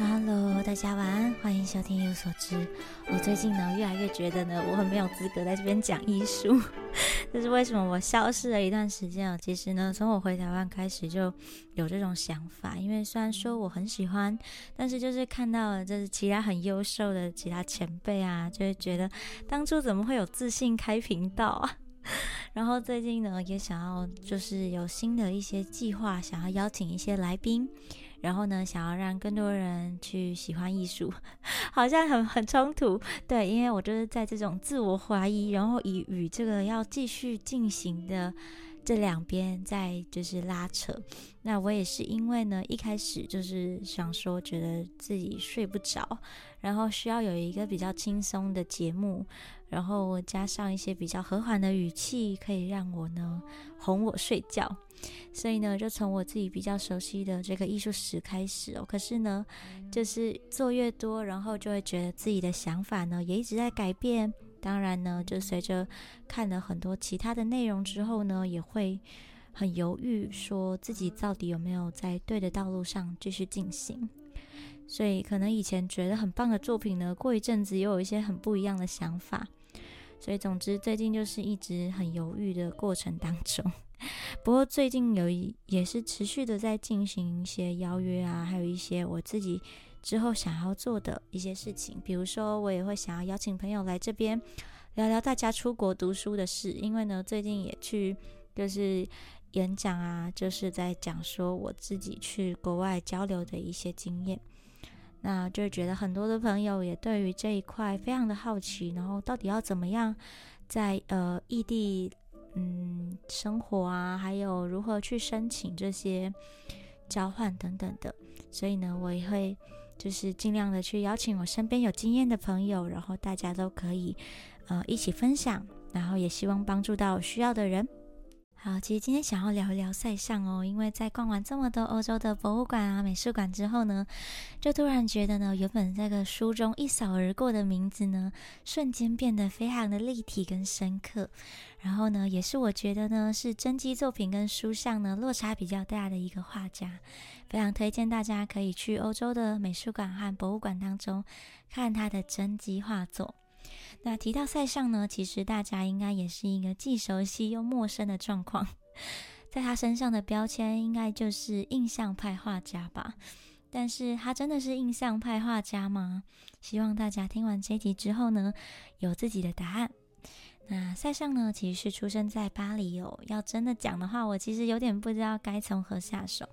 Hello，大家晚安，欢迎收听《一无所知》。我最近呢，越来越觉得呢，我很没有资格在这边讲艺术。这是为什么？我消失了一段时间啊。其实呢，从我回台湾开始就有这种想法。因为虽然说我很喜欢，但是就是看到了就是其他很优秀的其他前辈啊，就会觉得当初怎么会有自信开频道啊？然后最近呢，也想要就是有新的一些计划，想要邀请一些来宾。然后呢，想要让更多人去喜欢艺术，好像很很冲突。对，因为我就是在这种自我怀疑，然后以与这个要继续进行的这两边在就是拉扯。那我也是因为呢，一开始就是想说，觉得自己睡不着，然后需要有一个比较轻松的节目，然后加上一些比较和缓的语气，可以让我呢哄我睡觉。所以呢，就从我自己比较熟悉的这个艺术史开始哦。可是呢，就是做越多，然后就会觉得自己的想法呢也一直在改变。当然呢，就随着看了很多其他的内容之后呢，也会很犹豫，说自己到底有没有在对的道路上继续进行。所以可能以前觉得很棒的作品呢，过一阵子又有一些很不一样的想法。所以总之，最近就是一直很犹豫的过程当中。不过最近有也是持续的在进行一些邀约啊，还有一些我自己之后想要做的一些事情。比如说，我也会想要邀请朋友来这边聊聊大家出国读书的事，因为呢，最近也去就是演讲啊，就是在讲说我自己去国外交流的一些经验。那就觉得很多的朋友也对于这一块非常的好奇，然后到底要怎么样在呃异地。嗯，生活啊，还有如何去申请这些交换等等的，所以呢，我也会就是尽量的去邀请我身边有经验的朋友，然后大家都可以呃一起分享，然后也希望帮助到需要的人。好，其实今天想要聊一聊塞尚哦，因为在逛完这么多欧洲的博物馆啊、美术馆之后呢，就突然觉得呢，原本这个书中一扫而过的名字呢，瞬间变得非常的立体跟深刻。然后呢，也是我觉得呢，是真迹作品跟书上呢落差比较大的一个画家，非常推荐大家可以去欧洲的美术馆和博物馆当中看他的真迹画作。那提到塞尚呢，其实大家应该也是一个既熟悉又陌生的状况，在他身上的标签应该就是印象派画家吧？但是他真的是印象派画家吗？希望大家听完这集之后呢，有自己的答案。那塞尚呢，其实是出生在巴黎哦。要真的讲的话，我其实有点不知道该从何下手，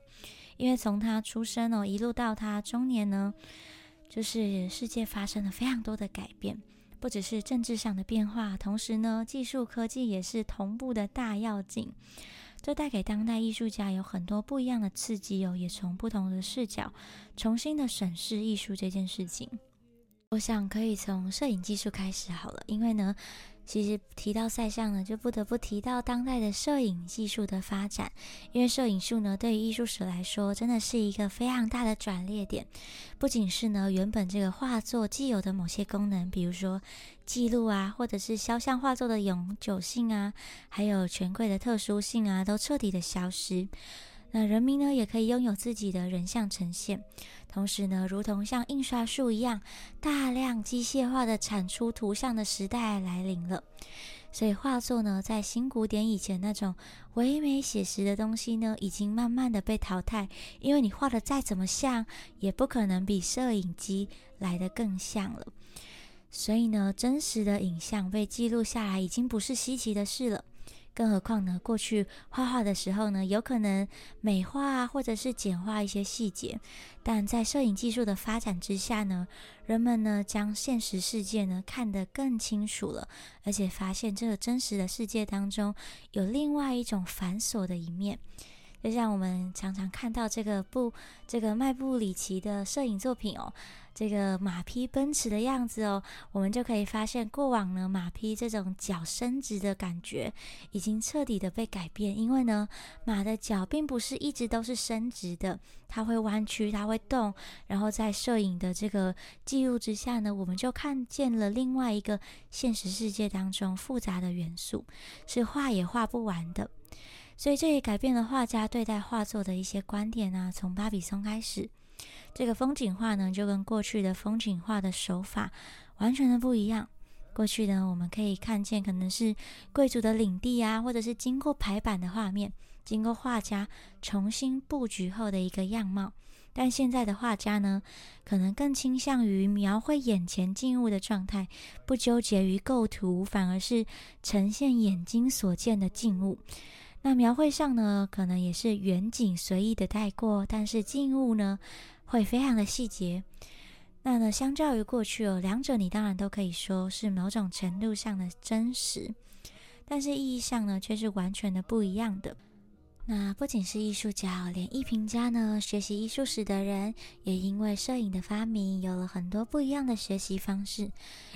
因为从他出生哦，一路到他中年呢，就是世界发生了非常多的改变。不只是政治上的变化，同时呢，技术科技也是同步的大要紧，这带给当代艺术家有很多不一样的刺激哦，也从不同的视角重新的审视艺术这件事情。我想可以从摄影技术开始好了，因为呢。其实提到赛项呢，就不得不提到当代的摄影技术的发展，因为摄影术呢，对于艺术史来说，真的是一个非常大的转捩点。不仅是呢，原本这个画作既有的某些功能，比如说记录啊，或者是肖像画作的永久性啊，还有权贵的特殊性啊，都彻底的消失。那人民呢，也可以拥有自己的人像呈现。同时呢，如同像印刷术一样，大量机械化的产出图像的时代来临了。所以画作呢，在新古典以前那种唯美写实的东西呢，已经慢慢的被淘汰。因为你画的再怎么像，也不可能比摄影机来的更像了。所以呢，真实的影像被记录下来，已经不是稀奇的事了。更何况呢，过去画画的时候呢，有可能美化或者是简化一些细节，但在摄影技术的发展之下呢，人们呢将现实世界呢看得更清楚了，而且发现这个真实的世界当中有另外一种繁琐的一面。就像我们常常看到这个布，这个麦布里奇的摄影作品哦，这个马匹奔驰的样子哦，我们就可以发现，过往呢马匹这种脚伸直的感觉已经彻底的被改变，因为呢马的脚并不是一直都是伸直的，它会弯曲，它会动，然后在摄影的这个记录之下呢，我们就看见了另外一个现实世界当中复杂的元素，是画也画不完的。所以这也改变了画家对待画作的一些观点啊。从巴比松开始，这个风景画呢，就跟过去的风景画的手法完全的不一样。过去呢，我们可以看见可能是贵族的领地啊，或者是经过排版的画面，经过画家重新布局后的一个样貌。但现在的画家呢，可能更倾向于描绘眼前静物的状态，不纠结于构图，反而是呈现眼睛所见的静物。那描绘上呢，可能也是远景随意的带过，但是静物呢，会非常的细节。那呢，相较于过去哦，两者你当然都可以说是某种程度上的真实，但是意义上呢，却是完全的不一样的。那不仅是艺术家，连艺评家呢，学习艺术史的人，也因为摄影的发明，有了很多不一样的学习方式。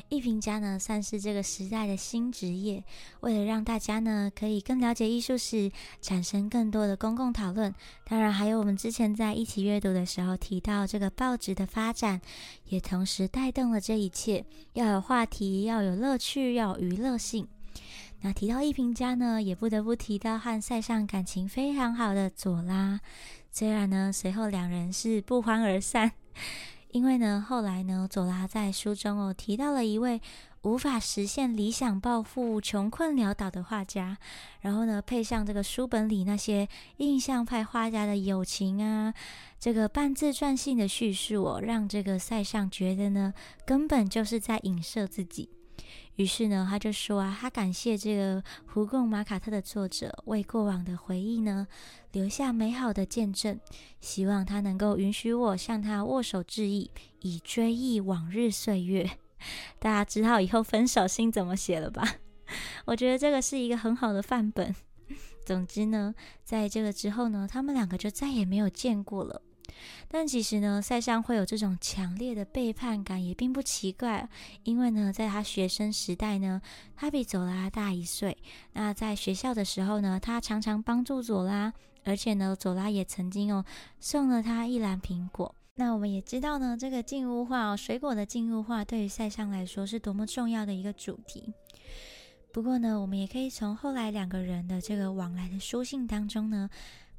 艺评家呢，算是这个时代的新职业。为了让大家呢，可以更了解艺术史，产生更多的公共讨论，当然还有我们之前在一起阅读的时候提到这个报纸的发展，也同时带动了这一切。要有话题，要有乐趣，要有娱乐性。那提到艺评家呢，也不得不提到和塞尚感情非常好的左拉。虽然呢，随后两人是不欢而散，因为呢，后来呢，左拉在书中哦提到了一位无法实现理想抱负、穷困潦倒的画家，然后呢，配上这个书本里那些印象派画家的友情啊，这个半自传性的叙述哦，让这个塞尚觉得呢，根本就是在影射自己。于是呢，他就说啊，他感谢这个《胡贡马卡特》的作者为过往的回忆呢留下美好的见证，希望他能够允许我向他握手致意，以追忆往日岁月。大家知道以后分手信怎么写了吧？我觉得这个是一个很好的范本。总之呢，在这个之后呢，他们两个就再也没有见过了。但其实呢，塞尚会有这种强烈的背叛感也并不奇怪，因为呢，在他学生时代呢，他比佐拉大一岁。那在学校的时候呢，他常常帮助佐拉，而且呢，佐拉也曾经哦送了他一篮苹果。那我们也知道呢，这个静物画哦，水果的静物画对于塞尚来说是多么重要的一个主题。不过呢，我们也可以从后来两个人的这个往来的书信当中呢。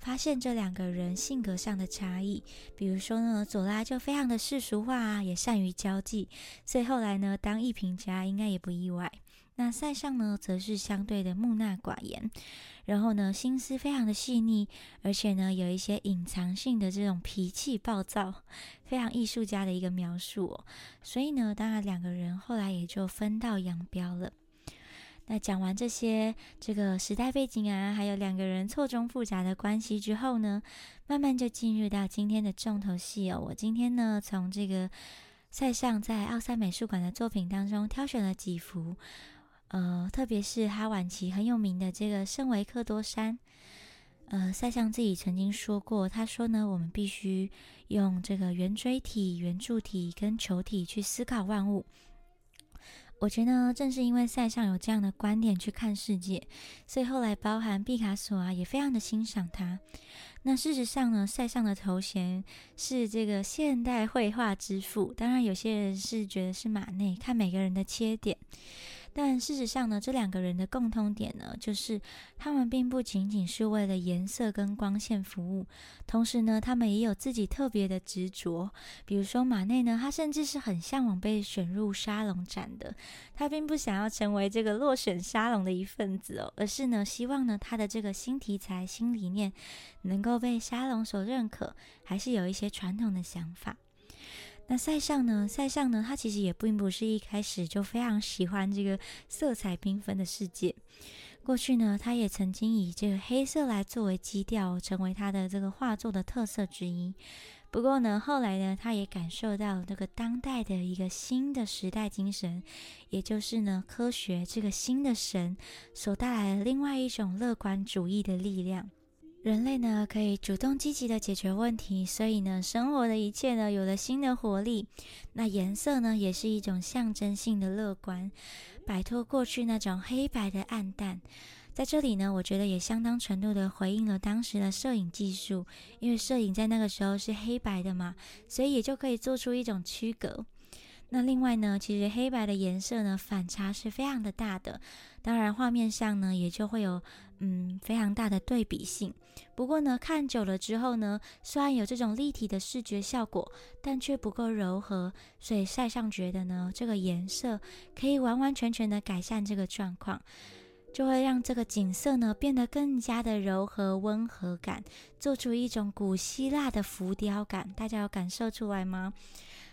发现这两个人性格上的差异，比如说呢，左拉就非常的世俗化啊，也善于交际，所以后来呢，当艺评家应该也不意外。那塞尚呢，则是相对的木讷寡言，然后呢，心思非常的细腻，而且呢，有一些隐藏性的这种脾气暴躁，非常艺术家的一个描述哦。所以呢，当然两个人后来也就分道扬镳了。那讲完这些这个时代背景啊，还有两个人错综复杂的关系之后呢，慢慢就进入到今天的重头戏哦。我今天呢，从这个塞尚在奥赛美术馆的作品当中挑选了几幅，呃，特别是他晚期很有名的这个圣维克多山。呃，塞尚自己曾经说过，他说呢，我们必须用这个圆锥体、圆柱体跟球体去思考万物。我觉得正是因为塞尚有这样的观点去看世界，所以后来包含毕卡索啊，也非常的欣赏他。那事实上呢，塞尚的头衔是这个现代绘画之父，当然有些人是觉得是马内，看每个人的切点。但事实上呢，这两个人的共通点呢，就是他们并不仅仅是为了颜色跟光线服务，同时呢，他们也有自己特别的执着。比如说马内呢，他甚至是很向往被选入沙龙展的，他并不想要成为这个落选沙龙的一份子哦，而是呢，希望呢，他的这个新题材、新理念能够被沙龙所认可，还是有一些传统的想法。那塞尚呢？塞尚呢？他其实也并不是一开始就非常喜欢这个色彩缤纷的世界。过去呢，他也曾经以这个黑色来作为基调，成为他的这个画作的特色之一。不过呢，后来呢，他也感受到这个当代的一个新的时代精神，也就是呢，科学这个新的神所带来的另外一种乐观主义的力量。人类呢可以主动积极的解决问题，所以呢，生活的一切呢有了新的活力。那颜色呢也是一种象征性的乐观，摆脱过去那种黑白的暗淡。在这里呢，我觉得也相当程度的回应了当时的摄影技术，因为摄影在那个时候是黑白的嘛，所以也就可以做出一种区隔。那另外呢，其实黑白的颜色呢反差是非常的大的，当然画面上呢也就会有嗯非常大的对比性。不过呢，看久了之后呢，虽然有这种立体的视觉效果，但却不够柔和，所以塞尚觉得呢，这个颜色可以完完全全的改善这个状况，就会让这个景色呢变得更加的柔和温和感，做出一种古希腊的浮雕感。大家有感受出来吗？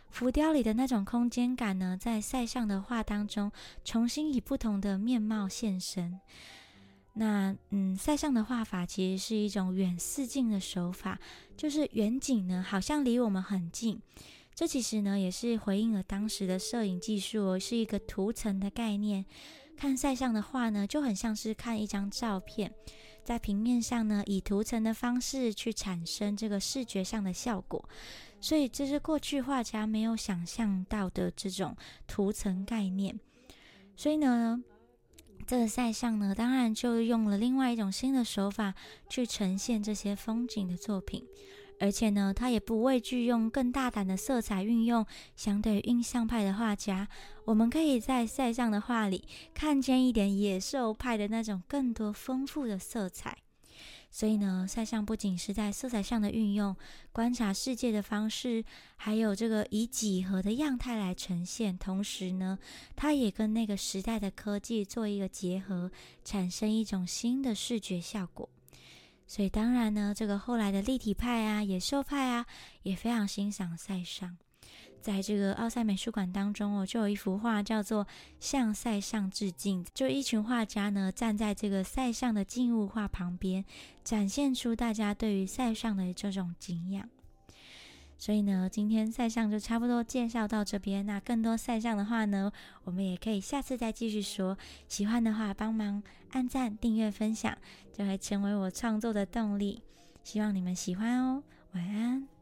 浮雕里的那种空间感呢，在塞尚的画当中重新以不同的面貌现身。那嗯，塞尚的画法其实是一种远视镜的手法，就是远景呢好像离我们很近。这其实呢也是回应了当时的摄影技术，是一个图层的概念。看塞尚的画呢，就很像是看一张照片，在平面上呢以图层的方式去产生这个视觉上的效果。所以这是过去画家没有想象到的这种图层概念，所以呢，这个塞尚呢，当然就用了另外一种新的手法去呈现这些风景的作品，而且呢，他也不畏惧用更大胆的色彩运用。相对于印象派的画家，我们可以在塞尚的画里看见一点野兽派的那种更多丰富的色彩。所以呢，塞尚不仅是在色彩上的运用、观察世界的方式，还有这个以几何的样态来呈现，同时呢，他也跟那个时代的科技做一个结合，产生一种新的视觉效果。所以当然呢，这个后来的立体派啊、野兽派啊，也非常欣赏塞尚。在这个奥赛美术馆当中哦，就有一幅画叫做《向塞尚致敬》，就一群画家呢站在这个塞尚的静物画旁边，展现出大家对于塞尚的这种敬仰。所以呢，今天塞尚就差不多介绍到这边。那更多塞尚的话呢，我们也可以下次再继续说。喜欢的话，帮忙按赞、订阅、分享，就会成为我创作的动力。希望你们喜欢哦。晚安。